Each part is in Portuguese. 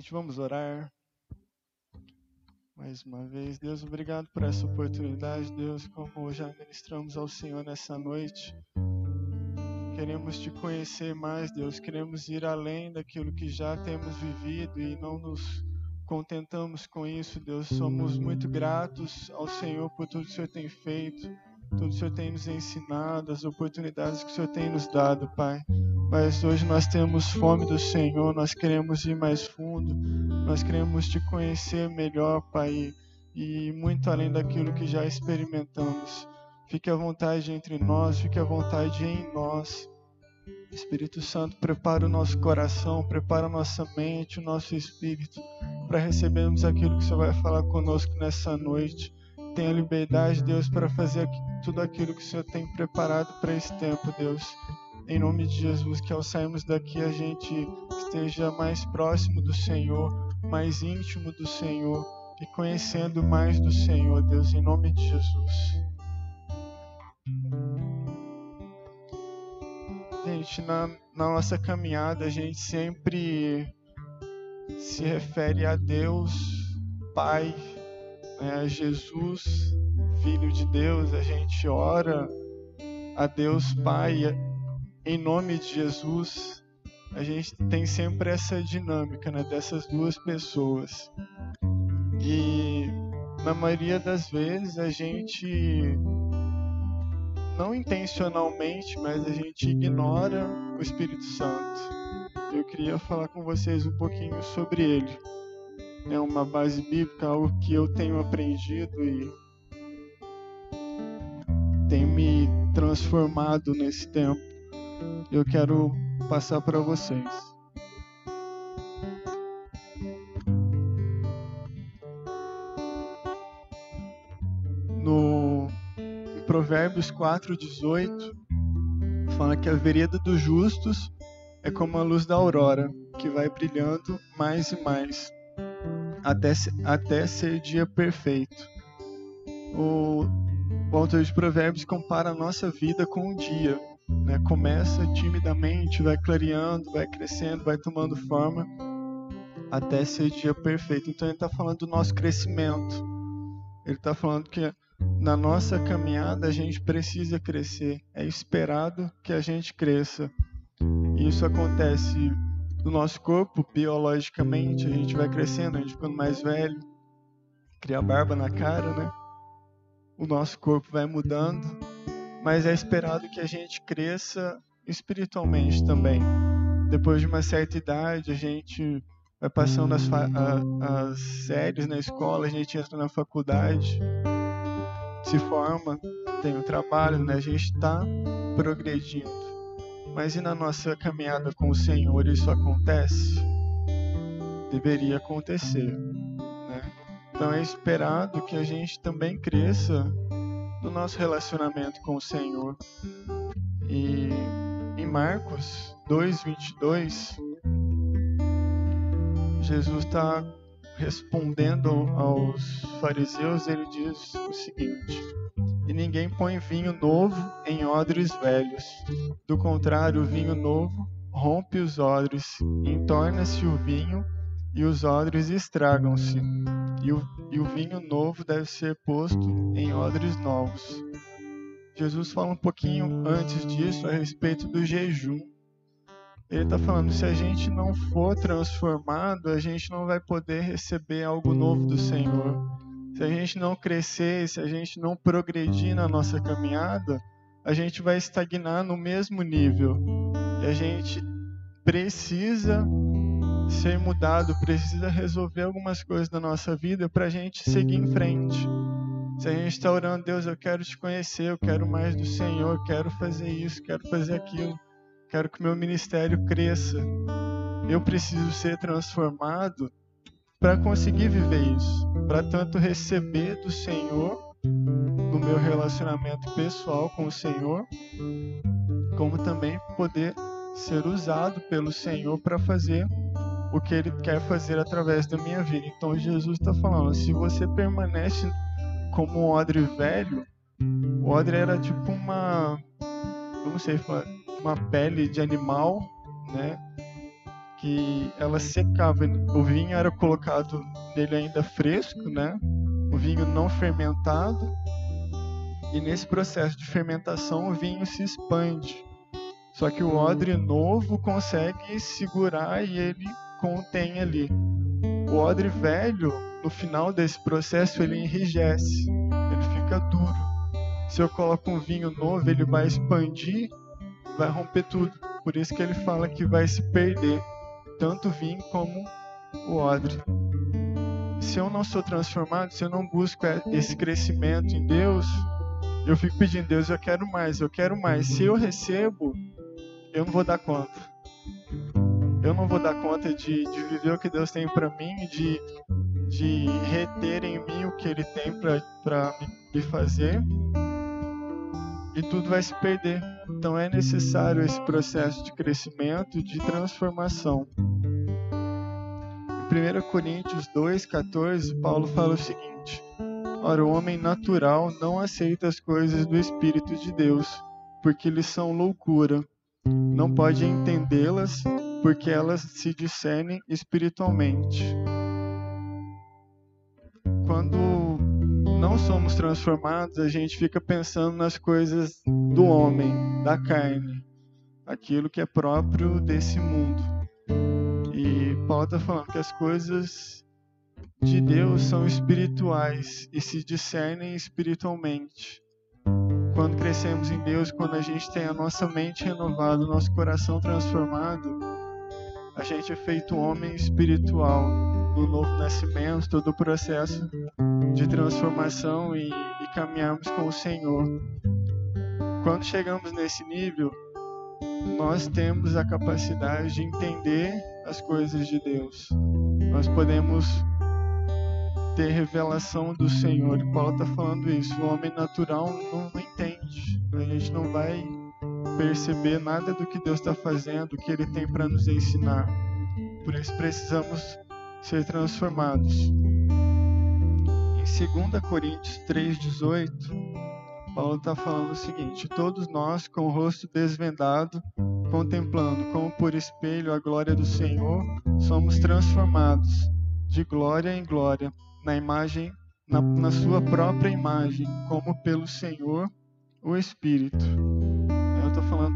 Gente, vamos orar. Mais uma vez, Deus, obrigado por essa oportunidade, Deus, como já ministramos ao Senhor nessa noite. Queremos te conhecer mais, Deus, queremos ir além daquilo que já temos vivido e não nos contentamos com isso, Deus. Somos muito gratos ao Senhor por tudo que o Senhor tem feito, tudo que o Senhor tem nos ensinado, as oportunidades que o Senhor tem nos dado, Pai mas hoje nós temos fome do Senhor, nós queremos ir mais fundo, nós queremos te conhecer melhor, Pai, e muito além daquilo que já experimentamos. Fique à vontade entre nós, fique à vontade em nós. Espírito Santo, prepara o nosso coração, prepara a nossa mente, o nosso espírito, para recebermos aquilo que o Senhor vai falar conosco nessa noite. Tenha liberdade, Deus, para fazer tudo aquilo que o Senhor tem preparado para esse tempo, Deus. Em nome de Jesus, que ao sairmos daqui a gente esteja mais próximo do Senhor, mais íntimo do Senhor e conhecendo mais do Senhor, Deus, em nome de Jesus. Gente, na, na nossa caminhada a gente sempre se refere a Deus, Pai, né, a Jesus, Filho de Deus, a gente ora a Deus Pai em nome de Jesus, a gente tem sempre essa dinâmica né, dessas duas pessoas. E na maioria das vezes a gente, não intencionalmente, mas a gente ignora o Espírito Santo. Eu queria falar com vocês um pouquinho sobre ele. É uma base bíblica, algo que eu tenho aprendido e tem me transformado nesse tempo eu quero passar para vocês. No Provérbios 4:18 fala que a vereda dos justos é como a luz da aurora, que vai brilhando mais e mais até, até ser dia perfeito. O, o autor de Provérbios compara a nossa vida com um dia, né? Começa timidamente, vai clareando, vai crescendo, vai tomando forma até ser dia perfeito. Então ele está falando do nosso crescimento. Ele está falando que na nossa caminhada a gente precisa crescer. É esperado que a gente cresça. E isso acontece no nosso corpo, biologicamente, a gente vai crescendo, a gente ficando mais velho, cria barba na cara, né? O nosso corpo vai mudando mas é esperado que a gente cresça espiritualmente também. Depois de uma certa idade, a gente vai passando as, as séries na escola, a gente entra na faculdade, se forma, tem o trabalho, né? a gente está progredindo. Mas e na nossa caminhada com o Senhor isso acontece? Deveria acontecer. Né? Então é esperado que a gente também cresça do nosso relacionamento com o Senhor. E em Marcos 2:22, Jesus está respondendo aos fariseus, ele diz o seguinte: E ninguém põe vinho novo em odres velhos. Do contrário, o vinho novo rompe os odres, entorna-se o vinho e os odres estragam-se. E o e o vinho novo deve ser posto em odres novos. Jesus fala um pouquinho antes disso a respeito do jejum. Ele está falando: se a gente não for transformado, a gente não vai poder receber algo novo do Senhor. Se a gente não crescer, se a gente não progredir na nossa caminhada, a gente vai estagnar no mesmo nível. E a gente precisa ser mudado, precisa resolver algumas coisas da nossa vida para a gente seguir em frente. Se a gente está orando, Deus, eu quero te conhecer, eu quero mais do Senhor, quero fazer isso, quero fazer aquilo, quero que meu ministério cresça. Eu preciso ser transformado para conseguir viver isso, para tanto receber do Senhor no meu relacionamento pessoal com o Senhor, como também poder ser usado pelo Senhor para fazer o que ele quer fazer através da minha vida. Então Jesus está falando: se você permanece como um odre velho, o odre era tipo uma, não sei, uma pele de animal, né? que ela secava. O vinho era colocado nele ainda fresco, né? O vinho não fermentado. E nesse processo de fermentação, o vinho se expande. Só que o odre novo consegue segurar e ele contém ali. O odre velho, no final desse processo, ele enrijece, ele fica duro. Se eu coloco um vinho novo, ele vai expandir, vai romper tudo. Por isso que ele fala que vai se perder tanto o vinho como o odre. Se eu não sou transformado, se eu não busco esse crescimento em Deus, eu fico pedindo, Deus, eu quero mais, eu quero mais. Se eu recebo, eu não vou dar conta. Eu não vou dar conta de, de viver o que Deus tem para mim, de, de reter em mim o que Ele tem para me fazer. E tudo vai se perder. Então é necessário esse processo de crescimento, de transformação. Em 1 Coríntios 2,14, Paulo fala o seguinte Ora, o homem natural não aceita as coisas do Espírito de Deus, porque lhes são loucura. Não pode entendê-las, porque elas se discernem espiritualmente. Quando não somos transformados, a gente fica pensando nas coisas do homem, da carne, aquilo que é próprio desse mundo. E Paulo está falando que as coisas de Deus são espirituais e se discernem espiritualmente. Quando crescemos em Deus, quando a gente tem a nossa mente renovada, o nosso coração transformado, a gente é feito homem espiritual no novo nascimento, todo o processo de transformação e, e caminharmos com o Senhor. Quando chegamos nesse nível, nós temos a capacidade de entender as coisas de Deus. Nós podemos ter revelação do Senhor. E Paulo está falando isso. O homem natural não entende. A gente não vai perceber nada do que Deus está fazendo, que Ele tem para nos ensinar. Por isso precisamos ser transformados. Em 2 Coríntios 3,18, Paulo está falando o seguinte: Todos nós, com o rosto desvendado, contemplando como por espelho a glória do Senhor, somos transformados de glória em glória na imagem, na, na sua própria imagem, como pelo Senhor, o Espírito.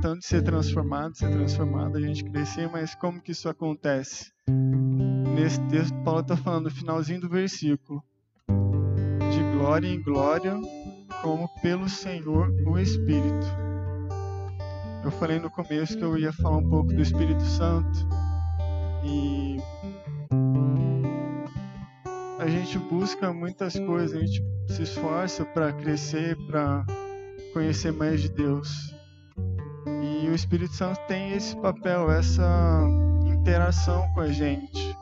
De ser transformado, ser transformado, a gente crescer, mas como que isso acontece? Nesse texto, Paulo está falando no finalzinho do versículo, de glória em glória, como pelo Senhor, o Espírito. Eu falei no começo que eu ia falar um pouco do Espírito Santo e a gente busca muitas coisas, a gente se esforça para crescer, para conhecer mais de Deus. E o Espírito Santo tem esse papel, essa interação com a gente.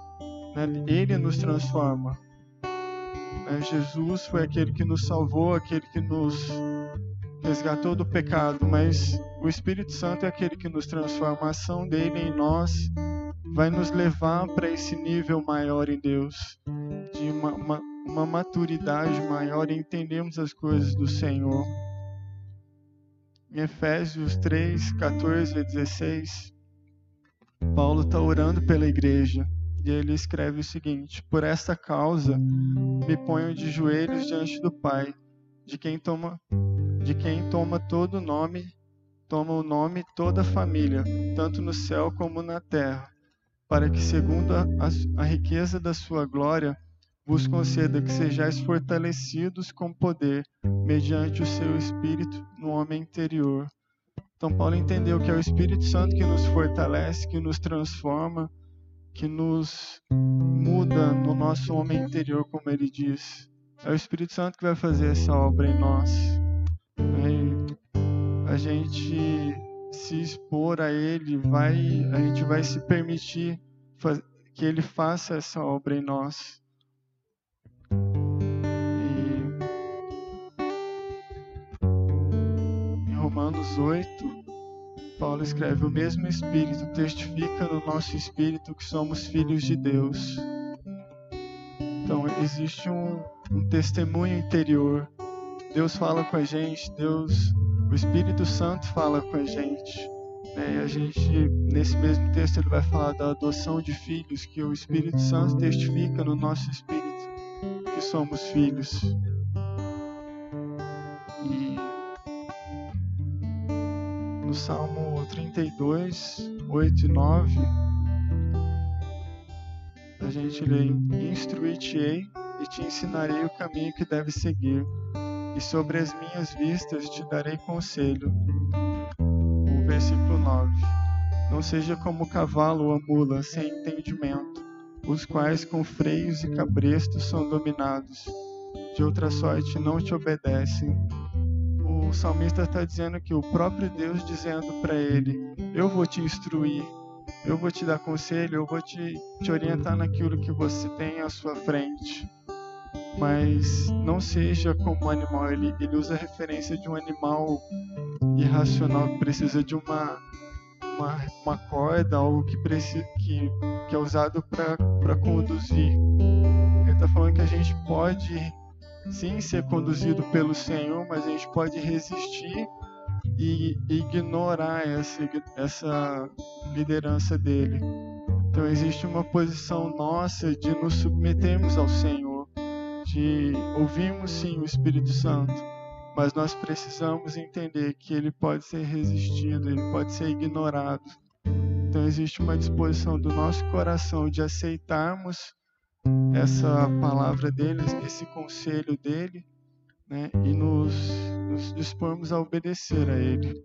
Né? Ele nos transforma. Né? Jesus foi aquele que nos salvou, aquele que nos resgatou do pecado, mas o Espírito Santo é aquele que nos transforma. A ação dele em nós vai nos levar para esse nível maior em Deus, de uma, uma, uma maturidade maior e entendemos as coisas do Senhor. Em Efésios 3, 14 a 16, Paulo está orando pela igreja e ele escreve o seguinte: Por esta causa me ponho de joelhos diante do Pai, de quem toma, de quem toma todo o nome, toma o nome toda a família, tanto no céu como na terra para que, segundo a, a, riqueza da sua glória, vos conceda que sejais fortalecidos com poder, mediante o seu Espírito no homem interior. Então, Paulo entendeu que é o Espírito Santo que nos fortalece, que nos transforma, que nos muda no nosso homem interior, como ele diz. É o Espírito Santo que vai fazer essa obra em nós. a gente se expor a Ele, vai, a gente vai se permitir que Ele faça essa obra em nós. Romanos 8, Paulo escreve: O mesmo Espírito testifica no nosso espírito que somos filhos de Deus. Então existe um, um testemunho interior. Deus fala com a gente, Deus o Espírito Santo fala com a gente. Né? E a gente, nesse mesmo texto, ele vai falar da adoção de filhos, que o Espírito Santo testifica no nosso espírito que somos filhos. No Salmo 32, 8 e 9, a gente lê: Instruir-te-ei e te ensinarei o caminho que deves seguir, e sobre as minhas vistas te darei conselho. O versículo 9: Não seja como o cavalo ou a mula sem entendimento, os quais com freios e cabrestos são dominados, de outra sorte não te obedecem. O salmista está dizendo que o próprio Deus dizendo para ele: Eu vou te instruir, eu vou te dar conselho, eu vou te, te orientar naquilo que você tem à sua frente. Mas não seja como um animal, ele, ele usa a referência de um animal irracional que precisa de uma, uma, uma corda, algo que, precisa, que, que é usado para conduzir. Ele está falando que a gente pode sim ser conduzido pelo Senhor, mas a gente pode resistir e ignorar essa, essa liderança dele. Então existe uma posição nossa de nos submetermos ao Senhor, de ouvirmos sim o Espírito Santo, mas nós precisamos entender que ele pode ser resistido, ele pode ser ignorado. Então existe uma disposição do nosso coração de aceitarmos essa palavra dele, esse conselho dele, né, e nos, nos dispormos a obedecer a ele.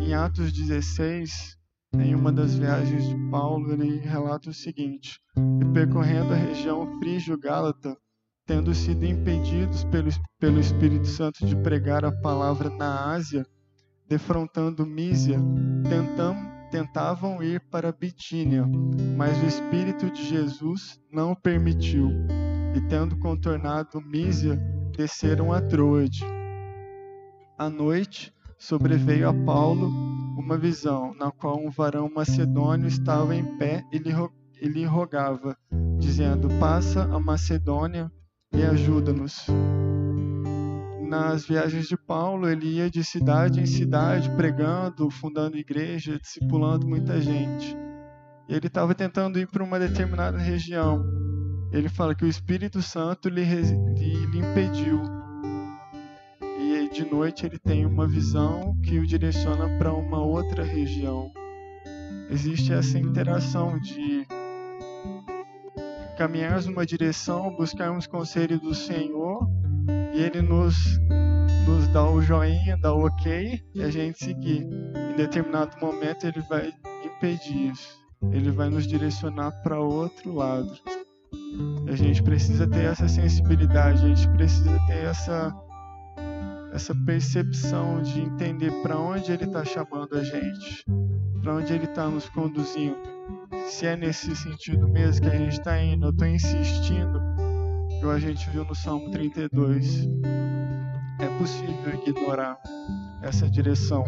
Em Atos 16, em uma das viagens de Paulo, ele relata o seguinte: E percorrendo a região frígio-gálata, tendo sido impedidos pelo, pelo Espírito Santo de pregar a palavra na Ásia, defrontando Mísia, tentam, tentavam ir para Bitínia, mas o Espírito de Jesus não permitiu. E tendo contornado Mísia, desceram a Troade. À noite, sobreveio a Paulo uma visão, na qual um varão macedônio estava em pé e lhe, e lhe rogava, dizendo: Passa a Macedônia e ajuda-nos. Nas viagens de Paulo, ele ia de cidade em cidade pregando, fundando igreja, discipulando muita gente. Ele estava tentando ir para uma determinada região. Ele fala que o Espírito Santo lhe, lhe impediu. E de noite ele tem uma visão que o direciona para uma outra região. Existe essa interação de caminharmos numa direção, buscarmos conselho do Senhor e Ele nos, nos dá o joinha, dá o ok e a gente seguir. Em determinado momento Ele vai impedir isso. Ele vai nos direcionar para outro lado. A gente precisa ter essa sensibilidade, a gente precisa ter essa essa percepção de entender para onde ele está chamando a gente, para onde ele está nos conduzindo. Se é nesse sentido mesmo que a gente está indo, eu estou insistindo, igual a gente viu no Salmo 32. É possível ignorar essa direção.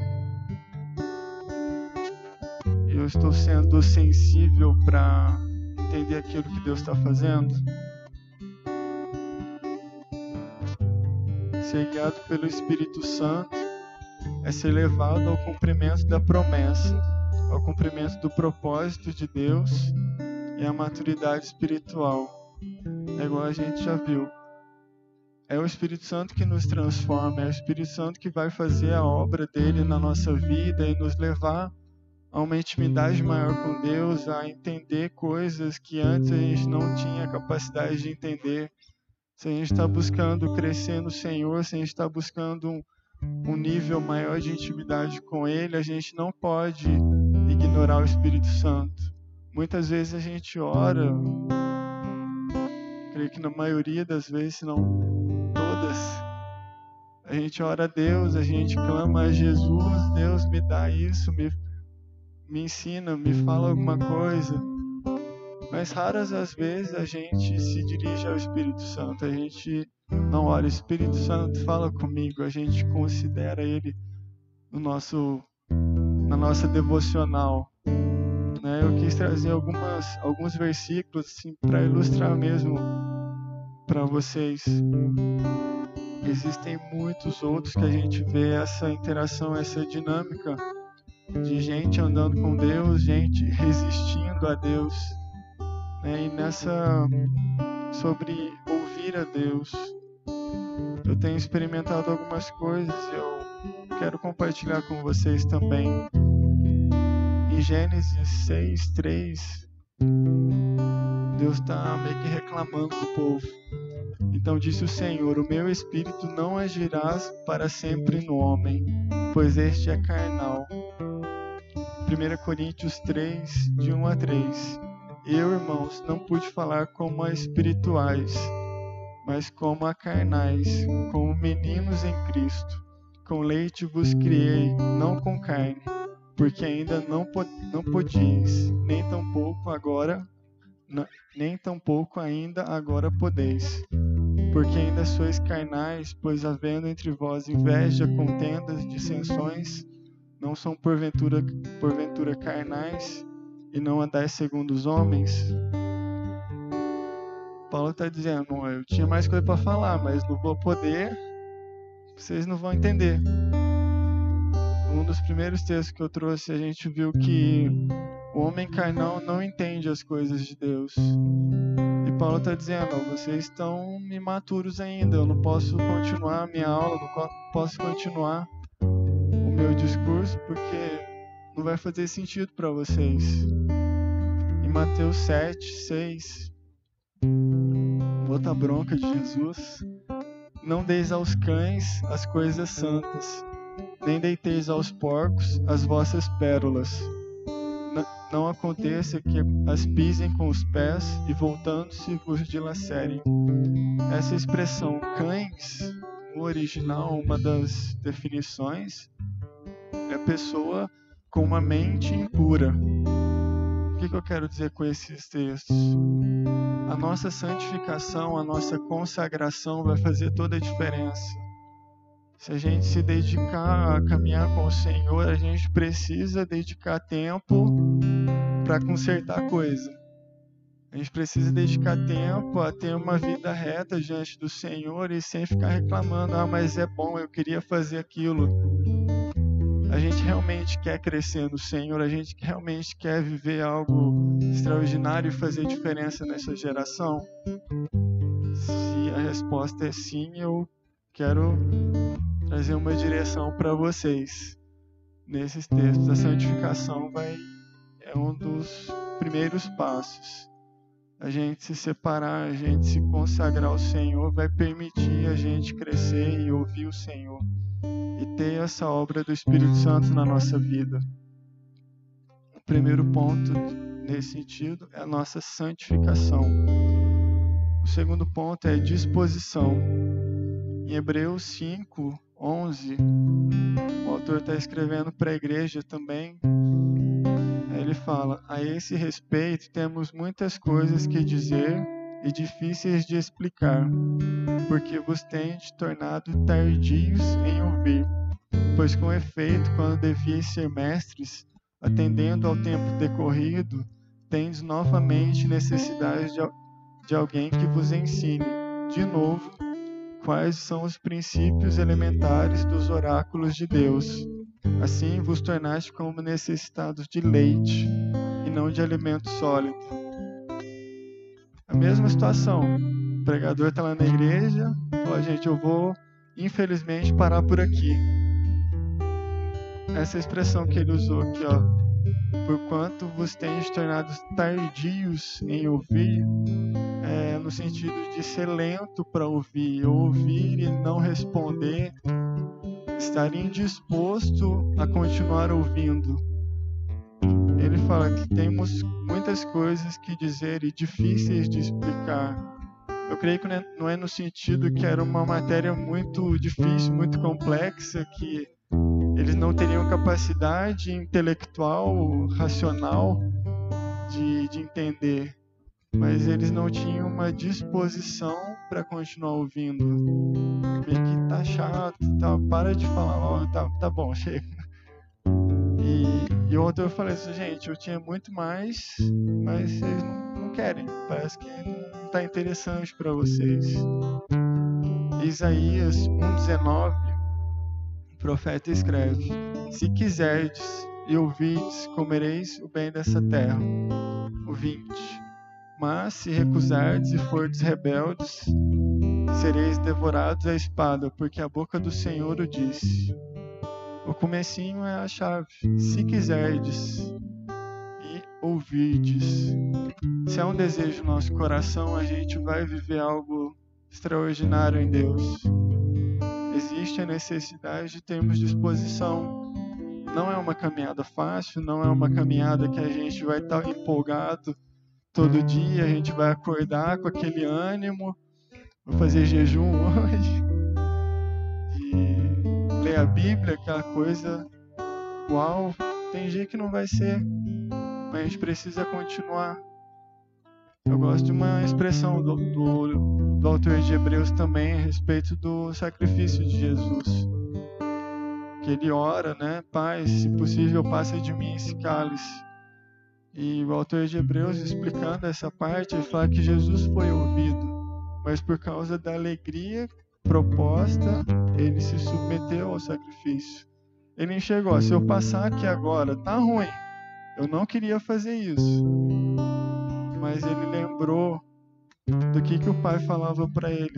Eu estou sendo sensível para entender aquilo que Deus está fazendo. Ser guiado pelo Espírito Santo é ser levado ao cumprimento da promessa, ao cumprimento do propósito de Deus e à maturidade espiritual. É igual a gente já viu. É o Espírito Santo que nos transforma, é o Espírito Santo que vai fazer a obra dele na nossa vida e nos levar a uma intimidade maior com Deus, a entender coisas que antes a gente não tinha capacidade de entender. Se a gente está buscando crescer no Senhor, se a gente está buscando um, um nível maior de intimidade com Ele, a gente não pode ignorar o Espírito Santo. Muitas vezes a gente ora, que na maioria das vezes, se não todas, a gente ora a Deus, a gente clama a Jesus, Deus me dá isso, me me ensina, me fala alguma coisa. Mas raras as vezes a gente se dirige ao Espírito Santo, a gente não olha, o Espírito Santo fala comigo, a gente considera ele no nosso, na nossa devocional. Né? Eu quis trazer algumas, alguns versículos assim, para ilustrar mesmo para vocês. Existem muitos outros que a gente vê essa interação, essa dinâmica de gente andando com Deus, gente resistindo a Deus. Né? E nessa sobre ouvir a Deus, eu tenho experimentado algumas coisas e eu quero compartilhar com vocês também. Em Gênesis 6, 3, Deus está meio que reclamando do povo. Então disse o Senhor: O meu espírito não agirá para sempre no homem, pois este é carnal. 1 Coríntios 3, de 1 a 3. Eu, irmãos, não pude falar como a espirituais, mas como a carnais, como meninos em Cristo. Com leite vos criei, não com carne, porque ainda não, não podíeis, nem tampouco agora, nem tampouco ainda agora podeis. Porque ainda sois carnais, pois havendo entre vós inveja, contendas, dissensões, não são porventura, porventura carnais, e não andais segundo os homens? Paulo está dizendo: eu tinha mais coisa para falar, mas não vou poder, vocês não vão entender. Um dos primeiros textos que eu trouxe, a gente viu que o homem carnal não entende as coisas de Deus. Paulo está dizendo: vocês estão imaturos ainda, eu não posso continuar a minha aula, não posso continuar o meu discurso porque não vai fazer sentido para vocês. Em Mateus 7, 6, outra bronca de Jesus. Não deis aos cães as coisas santas, nem deiteis aos porcos as vossas pérolas. Não aconteça que as pisem com os pés e voltando-se vos dilacerem. Essa expressão cães, no original, uma das definições, é pessoa com uma mente impura. O que, que eu quero dizer com esses textos? A nossa santificação, a nossa consagração vai fazer toda a diferença. Se a gente se dedicar a caminhar com o Senhor, a gente precisa dedicar tempo para consertar coisa. A gente precisa dedicar tempo a ter uma vida reta diante do Senhor e sem ficar reclamando: ah, mas é bom, eu queria fazer aquilo a gente realmente quer crescer no Senhor, a gente realmente quer viver algo extraordinário e fazer diferença nessa geração? Se a resposta é sim, eu quero trazer uma direção para vocês nesses textos. A santificação vai é um dos primeiros passos. A gente se separar, a gente se consagrar ao Senhor vai permitir a gente crescer e ouvir o Senhor e ter essa obra do Espírito Santo na nossa vida. O primeiro ponto nesse sentido é a nossa santificação. O segundo ponto é disposição. Em Hebreus 5, 11, o autor está escrevendo para a igreja também. Ele fala: A esse respeito, temos muitas coisas que dizer e difíceis de explicar, porque vos tendes tornado tardios em ouvir. Pois com efeito, quando devias ser mestres, atendendo ao tempo decorrido, tendes novamente necessidade de, de alguém que vos ensine, de novo, quais são os princípios elementares dos oráculos de Deus. Assim vos tornaste como necessitados de leite e não de alimento sólido a mesma situação. O pregador está lá na igreja, fala, gente, eu vou, infelizmente, parar por aqui. Essa expressão que ele usou aqui, ó, por quanto vos tendes tornado tardios em ouvir, no sentido de ser lento para ouvir, ouvir e não responder, estar indisposto a continuar ouvindo ele fala que temos muitas coisas que dizer e difíceis de explicar. Eu creio que não é no sentido que era uma matéria muito difícil, muito complexa, que eles não teriam capacidade intelectual, racional de, de entender, mas eles não tinham uma disposição para continuar ouvindo. Meio que tá chato, tá, para de falar, ó, tá, tá bom, chega. E ontem eu falei assim, gente, eu tinha muito mais, mas vocês não, não querem. Parece que não está interessante para vocês. Isaías 1,19, o profeta escreve: Se quiserdes e ouvides, comereis o bem dessa terra. O 20. Mas se recusardes e fordes rebeldes, sereis devorados à espada, porque a boca do Senhor o disse. O comecinho é a chave. Se quiserdes e ouvirdes. Se há um desejo no nosso coração, a gente vai viver algo extraordinário em Deus. Existe a necessidade de termos disposição. Não é uma caminhada fácil, não é uma caminhada que a gente vai estar empolgado todo dia, a gente vai acordar com aquele ânimo. Vou fazer jejum hoje. De ler a Bíblia, aquela coisa. Uau, tem dia que não vai ser, mas a gente precisa continuar. Eu gosto de uma expressão do, do, do autor de Hebreus também a respeito do sacrifício de Jesus. Que ele ora, né? Pai, se possível, passa de mim esse cálice. E o autor de Hebreus, explicando essa parte, fala que Jesus foi ouvido, mas por causa da alegria proposta, ele se submeteu ao sacrifício. Ele enxergou: se eu passar aqui agora, tá ruim. Eu não queria fazer isso mas ele lembrou do que, que o pai falava para ele.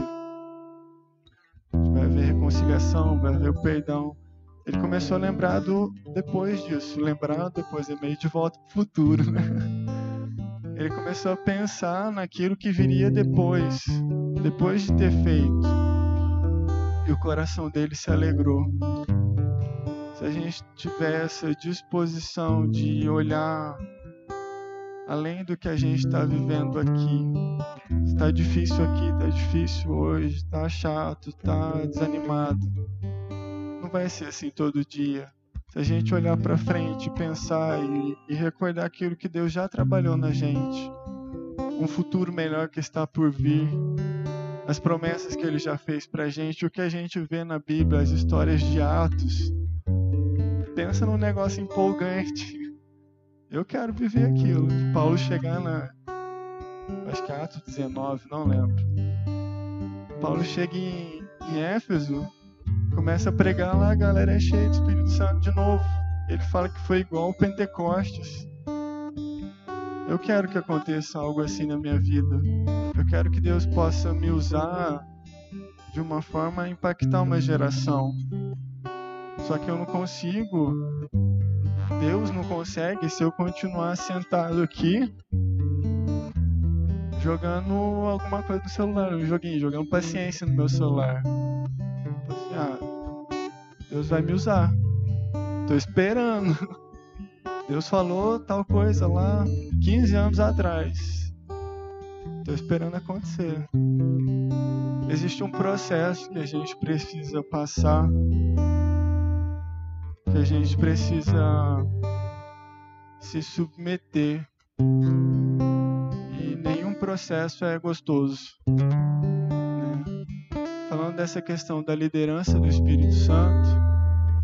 Vai haver reconciliação, vai haver o perdão. Ele começou a lembrar do depois disso, lembrar depois é meio de volta para o futuro, né? Ele começou a pensar naquilo que viria depois, depois de ter feito. E o coração dele se alegrou. Se a gente tiver essa disposição de olhar além do que a gente está vivendo aqui. Está difícil aqui, está difícil hoje, está chato, está desanimado. Vai ser assim todo dia. Se a gente olhar para frente, pensar e, e recordar aquilo que Deus já trabalhou na gente, um futuro melhor que está por vir, as promessas que Ele já fez para a gente, o que a gente vê na Bíblia, as histórias de Atos. Pensa num negócio empolgante eu quero viver aquilo. De Paulo chegar na. Acho que é Atos 19, não lembro. Paulo chega em, em Éfeso, começa a pregar lá, a galera é cheia do Espírito Santo de novo. Ele fala que foi igual o Pentecostes. Eu quero que aconteça algo assim na minha vida. Eu quero que Deus possa me usar de uma forma a impactar uma geração. Só que eu não consigo Deus não consegue se eu continuar sentado aqui jogando alguma coisa no celular, um joguinho, jogando paciência no meu celular. Assim, ah, Deus vai me usar. Tô esperando. Deus falou tal coisa lá 15 anos atrás. Tô esperando acontecer. Existe um processo que a gente precisa passar que a gente precisa se submeter e nenhum processo é gostoso. Falando dessa questão da liderança do Espírito Santo,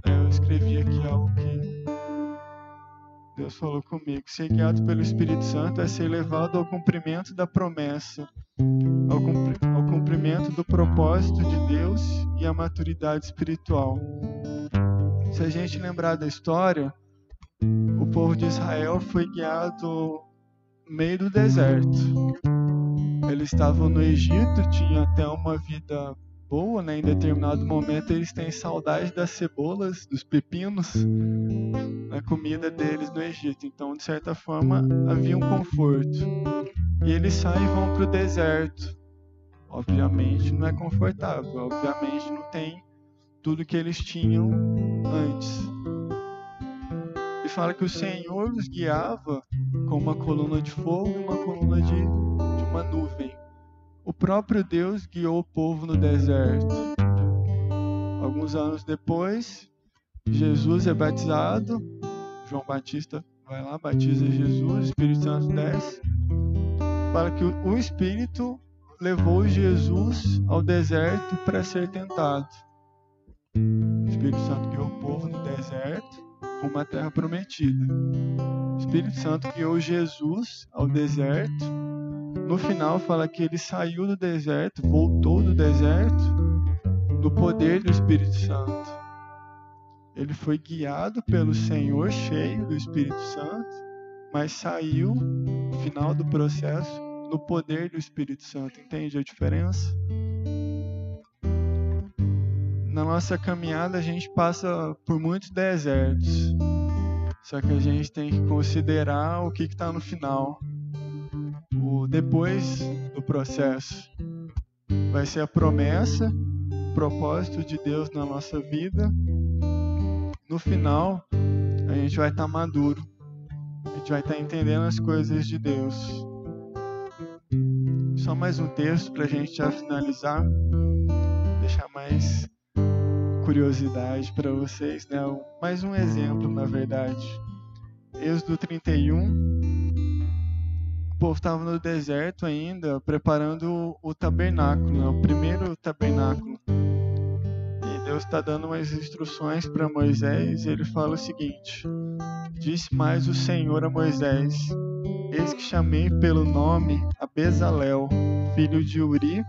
eu escrevi aqui algo que Deus falou comigo. Ser guiado pelo Espírito Santo é ser levado ao cumprimento da promessa, ao, ao cumprimento do propósito de Deus e à maturidade espiritual. Se a gente lembrar da história, o povo de Israel foi guiado no meio do deserto. Eles estavam no Egito, tinham até uma vida boa, né? Em determinado momento eles têm saudade das cebolas, dos pepinos, na comida deles no Egito. Então, de certa forma, havia um conforto. E eles saem e vão para o deserto. Obviamente não é confortável, obviamente não tem tudo que eles tinham antes. E fala que o Senhor os guiava com uma coluna de fogo e uma coluna de. O próprio Deus guiou o povo no deserto. Alguns anos depois, Jesus é batizado. João Batista vai lá, batiza Jesus, Espírito Santo desce. Fala que o Espírito levou Jesus ao deserto para ser tentado. O Espírito Santo guiou o povo no deserto rumo à terra prometida. O Espírito Santo guiou Jesus ao deserto. No final fala que ele saiu do deserto, voltou do deserto, no poder do Espírito Santo. ele foi guiado pelo Senhor, cheio do Espírito Santo, mas saiu, no final do processo, no poder do Espírito Santo. Entende a diferença? Na nossa caminhada, a gente passa por muitos desertos. Só que a gente tem que considerar o que está no final. Depois do processo. Vai ser a promessa, o propósito de Deus na nossa vida no final, a gente vai estar tá maduro. A gente vai estar tá entendendo as coisas de Deus. Só mais um texto para a gente já finalizar. Deixar mais curiosidade para vocês, né? Mais um exemplo, na verdade. Êxodo 31. Povo estava no deserto ainda, preparando o tabernáculo, né? o primeiro tabernáculo. Deus está dando umas instruções para Moisés e ele fala o seguinte: Disse mais o Senhor a Moisés: Eis que chamei pelo nome a Bezalel, filho de Uri,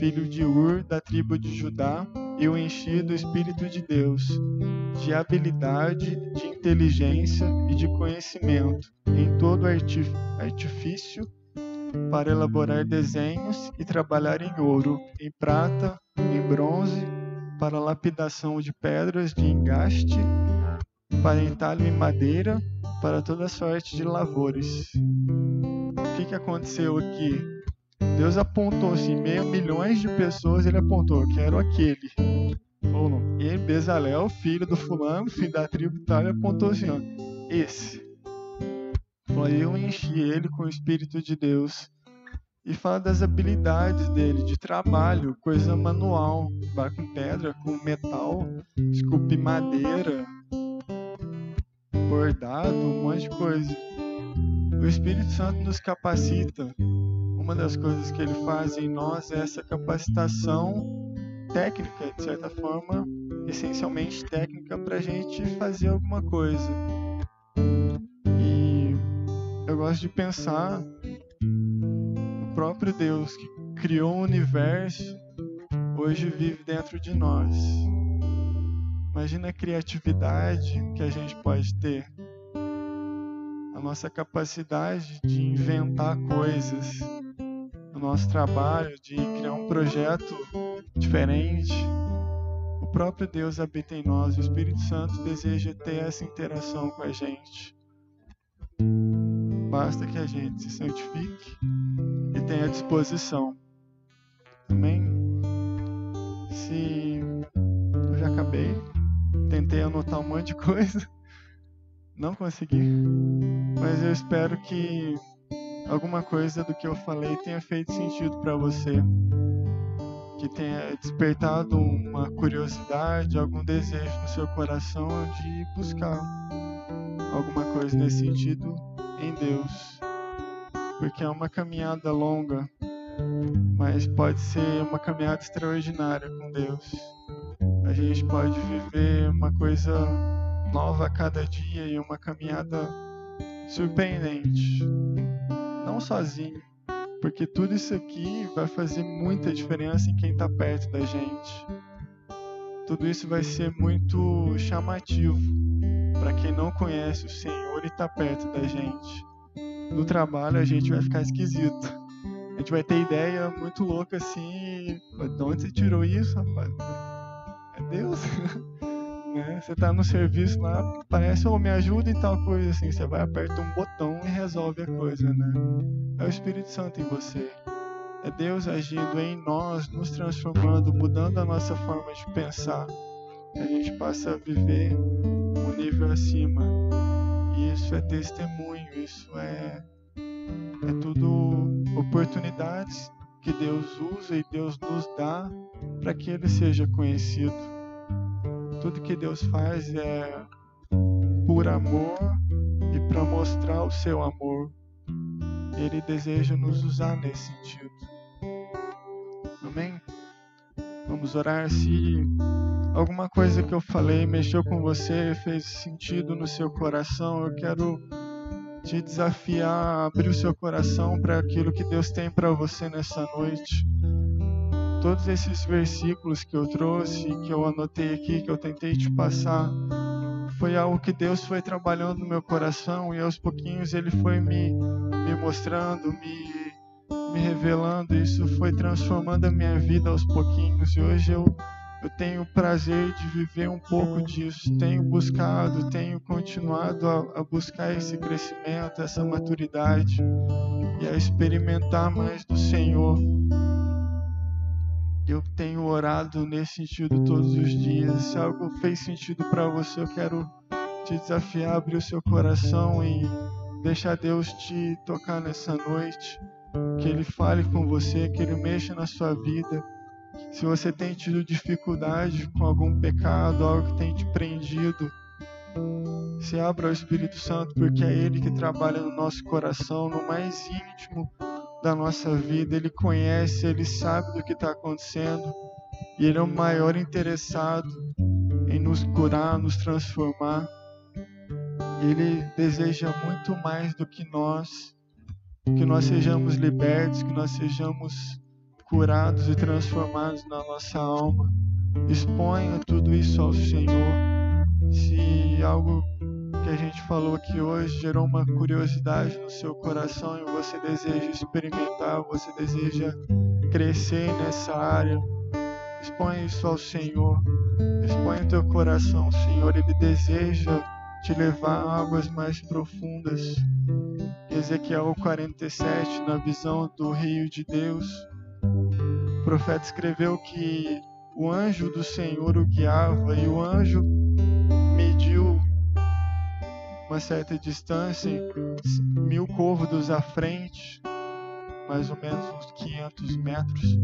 filho de Ur, da tribo de Judá, e o enchi do Espírito de Deus, de habilidade, de inteligência e de conhecimento, em todo artifício, para elaborar desenhos e trabalhar em ouro, em prata, em bronze para lapidação de pedras de engaste, para entalho em madeira, para toda sorte de lavores. O que, que aconteceu aqui? Deus apontou assim, meio milhões de pessoas, ele apontou, quero aquele. E Bezalel, filho do fulano, filho da tribo tal, ele apontou assim, ó, esse. Falou, eu enchi ele com o Espírito de Deus e fala das habilidades dele, de trabalho, coisa manual, bar com pedra, com metal, esculpir madeira, bordado, um monte de coisa. O Espírito Santo nos capacita. Uma das coisas que ele faz em nós é essa capacitação técnica, de certa forma, essencialmente técnica, para a gente fazer alguma coisa. E eu gosto de pensar próprio Deus que criou o universo hoje vive dentro de nós. Imagina a criatividade que a gente pode ter, a nossa capacidade de inventar coisas, o nosso trabalho de criar um projeto diferente. O próprio Deus habita em nós, o Espírito Santo deseja ter essa interação com a gente. Basta que a gente se santifique e tenha disposição. Amém? Se eu já acabei, tentei anotar um monte de coisa, não consegui, mas eu espero que alguma coisa do que eu falei tenha feito sentido para você, que tenha despertado uma curiosidade, algum desejo no seu coração de buscar alguma coisa nesse sentido em Deus, porque é uma caminhada longa, mas pode ser uma caminhada extraordinária com Deus. A gente pode viver uma coisa nova a cada dia e uma caminhada surpreendente, sozinho, porque tudo isso aqui vai fazer muita diferença em quem está perto da gente. Tudo isso vai ser muito chamativo para quem não conhece o Senhor e está perto da gente. No trabalho a gente vai ficar esquisito. A gente vai ter ideia muito louca assim. De onde você tirou isso, rapaz? É Deus? né? Você está no serviço lá, parece, oh, me ajuda e tal coisa assim. Você vai, aperta um botão e resolve a coisa, né? É o Espírito Santo em você. É Deus agindo em nós, nos transformando, mudando a nossa forma de pensar. A gente passa a viver nível acima. E isso é testemunho, isso é, é tudo oportunidades que Deus usa e Deus nos dá para que Ele seja conhecido. Tudo que Deus faz é por amor e para mostrar o seu amor. Ele deseja nos usar nesse sentido. Amém? Vamos orar se alguma coisa que eu falei mexeu com você, fez sentido no seu coração, eu quero te desafiar a abrir o seu coração para aquilo que Deus tem para você nessa noite. Todos esses versículos que eu trouxe, que eu anotei aqui, que eu tentei te passar, foi algo que Deus foi trabalhando no meu coração e aos pouquinhos Ele foi me, me mostrando, me, me revelando. Isso foi transformando a minha vida aos pouquinhos e hoje eu, eu tenho o prazer de viver um pouco disso. Tenho buscado, tenho continuado a, a buscar esse crescimento, essa maturidade e a experimentar mais do Senhor eu tenho orado nesse sentido todos os dias. Se algo fez sentido para você, eu quero te desafiar a abrir o seu coração e deixar Deus te tocar nessa noite. Que Ele fale com você, que Ele mexa na sua vida. Se você tem tido dificuldade com algum pecado, algo que tem te prendido, se abra ao Espírito Santo, porque é Ele que trabalha no nosso coração, no mais íntimo da nossa vida, Ele conhece, Ele sabe do que está acontecendo e Ele é o maior interessado em nos curar, nos transformar. Ele deseja muito mais do que nós, que nós sejamos libertos, que nós sejamos curados e transformados na nossa alma. Exponha tudo isso ao Senhor. Se algo que a gente falou aqui hoje gerou uma curiosidade no seu coração e você deseja experimentar, você deseja crescer nessa área, expõe isso ao Senhor. Expõe o teu coração, Senhor. Ele deseja te levar a águas mais profundas. Ezequiel 47, na visão do rio de Deus, o profeta escreveu que o anjo do Senhor o guiava e o anjo mediu uma certa distância, mil côvados à frente, mais ou menos uns 500 metros.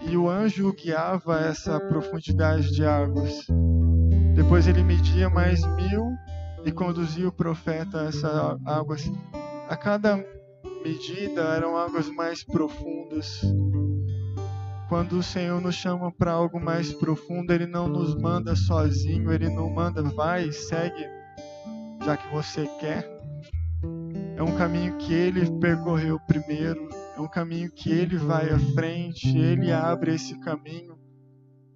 E o anjo guiava essa profundidade de águas. Depois ele media mais mil e conduzia o profeta a essas águas. A cada medida eram águas mais profundas. Quando o Senhor nos chama para algo mais profundo, Ele não nos manda sozinho, Ele não manda, vai, segue já que você quer. É um caminho que ele percorreu primeiro, é um caminho que ele vai à frente, ele abre esse caminho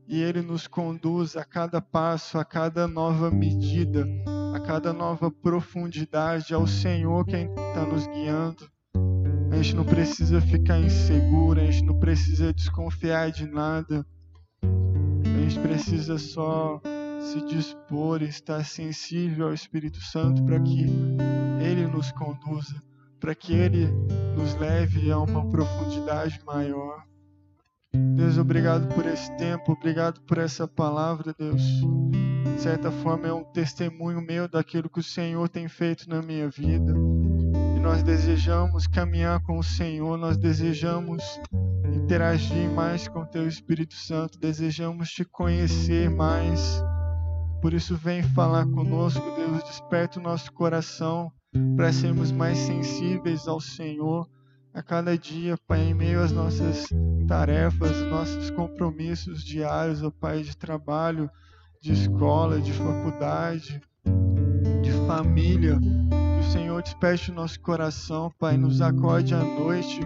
e ele nos conduz a cada passo, a cada nova medida, a cada nova profundidade. É o Senhor quem está nos guiando. A gente não precisa ficar inseguro, a gente não precisa desconfiar de nada. A gente precisa só se dispor, estar sensível ao Espírito Santo para que ele nos conduza, para que ele nos leve a uma profundidade maior. Deus, obrigado por esse tempo, obrigado por essa palavra, Deus. De certa forma é um testemunho meu daquilo que o Senhor tem feito na minha vida. E nós desejamos caminhar com o Senhor, nós desejamos interagir mais com o Teu Espírito Santo, desejamos te conhecer mais por isso, vem falar conosco, Deus, desperta o nosso coração para sermos mais sensíveis ao Senhor a cada dia, Pai, em meio às nossas tarefas, nossos compromissos diários, ó Pai, de trabalho, de escola, de faculdade, de família. Que o Senhor desperte o nosso coração, Pai, nos acorde à noite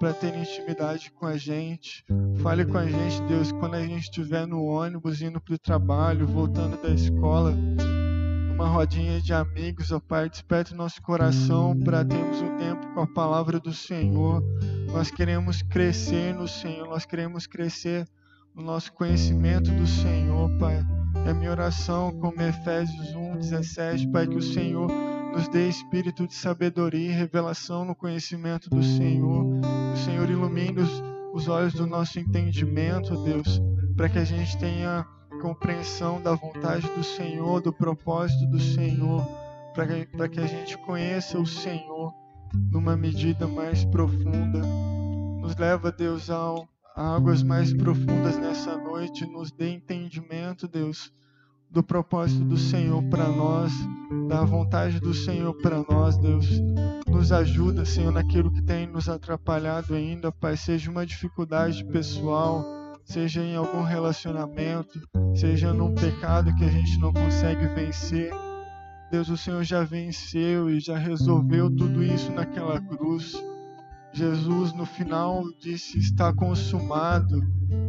para ter intimidade com a gente. Fale com a gente, Deus, quando a gente estiver no ônibus, indo para o trabalho, voltando da escola, numa rodinha de amigos, ó Pai, desperte nosso coração para termos um tempo com a palavra do Senhor. Nós queremos crescer no Senhor, nós queremos crescer no nosso conhecimento do Senhor, Pai. É minha oração, como Efésios 1, 17, Pai, que o Senhor nos dê espírito de sabedoria e revelação no conhecimento do Senhor. Senhor ilumine os, os olhos do nosso entendimento, Deus, para que a gente tenha compreensão da vontade do Senhor, do propósito do Senhor, para que a gente conheça o Senhor numa medida mais profunda. Nos leva, Deus, ao, a águas mais profundas nessa noite, nos dê entendimento, Deus do propósito do Senhor para nós, da vontade do Senhor para nós, Deus. Nos ajuda, Senhor, naquilo que tem nos atrapalhado ainda, Pai, seja uma dificuldade pessoal, seja em algum relacionamento, seja num pecado que a gente não consegue vencer. Deus, o Senhor já venceu e já resolveu tudo isso naquela cruz. Jesus no final disse: Está consumado,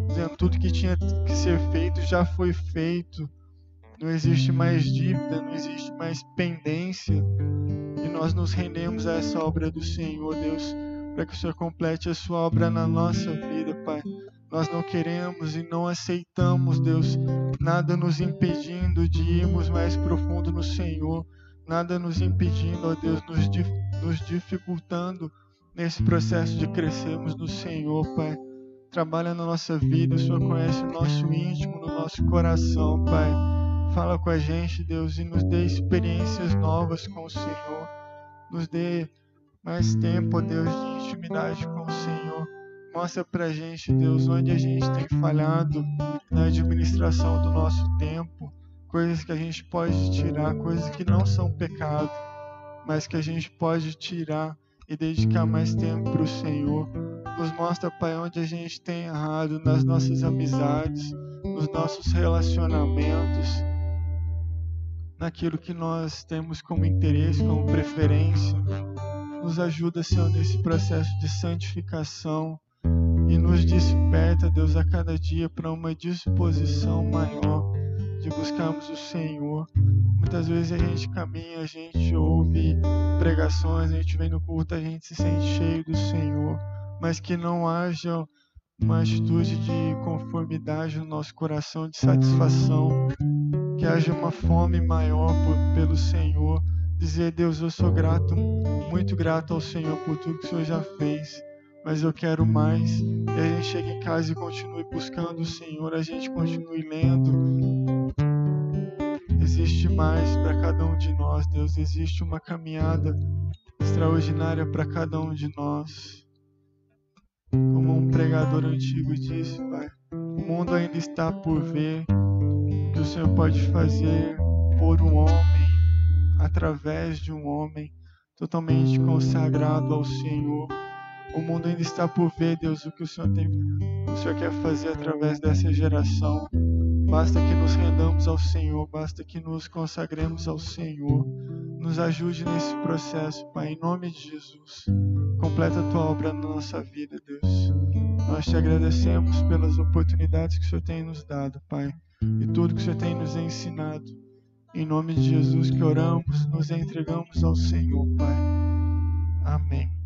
dizendo tudo que tinha que ser feito já foi feito. Não existe mais dívida, não existe mais pendência. E nós nos rendemos a essa obra do Senhor, Deus, para que o Senhor complete a sua obra na nossa vida, Pai. Nós não queremos e não aceitamos, Deus, nada nos impedindo de irmos mais profundo no Senhor, nada nos impedindo, ó Deus, nos, nos dificultando nesse processo de crescermos no Senhor, Pai. Trabalha na nossa vida, o Senhor conhece o nosso íntimo, no nosso coração, Pai. Fala com a gente, Deus, e nos dê experiências novas com o Senhor. Nos dê mais tempo, Deus, de intimidade com o Senhor. Mostra pra gente, Deus, onde a gente tem falhado na administração do nosso tempo, coisas que a gente pode tirar, coisas que não são pecado, mas que a gente pode tirar e dedicar mais tempo para o Senhor. Nos mostra, Pai, onde a gente tem errado nas nossas amizades, nos nossos relacionamentos, naquilo que nós temos como interesse, como preferência. Nos ajuda, Senhor, nesse processo de santificação e nos desperta, Deus, a cada dia para uma disposição maior de buscarmos o Senhor. Muitas vezes a gente caminha, a gente ouve pregações, a gente vem no culto, a gente se sente cheio do Senhor, mas que não haja uma atitude de conformidade no nosso coração, de satisfação, que haja uma fome maior por, pelo Senhor. Dizer, Deus, eu sou grato, muito grato ao Senhor por tudo que o Senhor já fez mas eu quero mais. E a gente chega em casa e continue buscando o Senhor, a gente continue lendo. Existe mais para cada um de nós, Deus. Existe uma caminhada extraordinária para cada um de nós. Como um pregador antigo disse, Pai, o mundo ainda está por ver o Senhor pode fazer por um homem, através de um homem totalmente consagrado ao Senhor. O mundo ainda está por ver, Deus, o que o Senhor tem, o Senhor quer fazer através dessa geração. Basta que nos rendamos ao Senhor, basta que nos consagremos ao Senhor. Nos ajude nesse processo, Pai, em nome de Jesus. Completa a tua obra na nossa vida, Deus. Nós te agradecemos pelas oportunidades que o Senhor tem nos dado, Pai, e tudo que o Senhor tem nos ensinado. Em nome de Jesus que oramos, nos entregamos ao Senhor, Pai. Amém.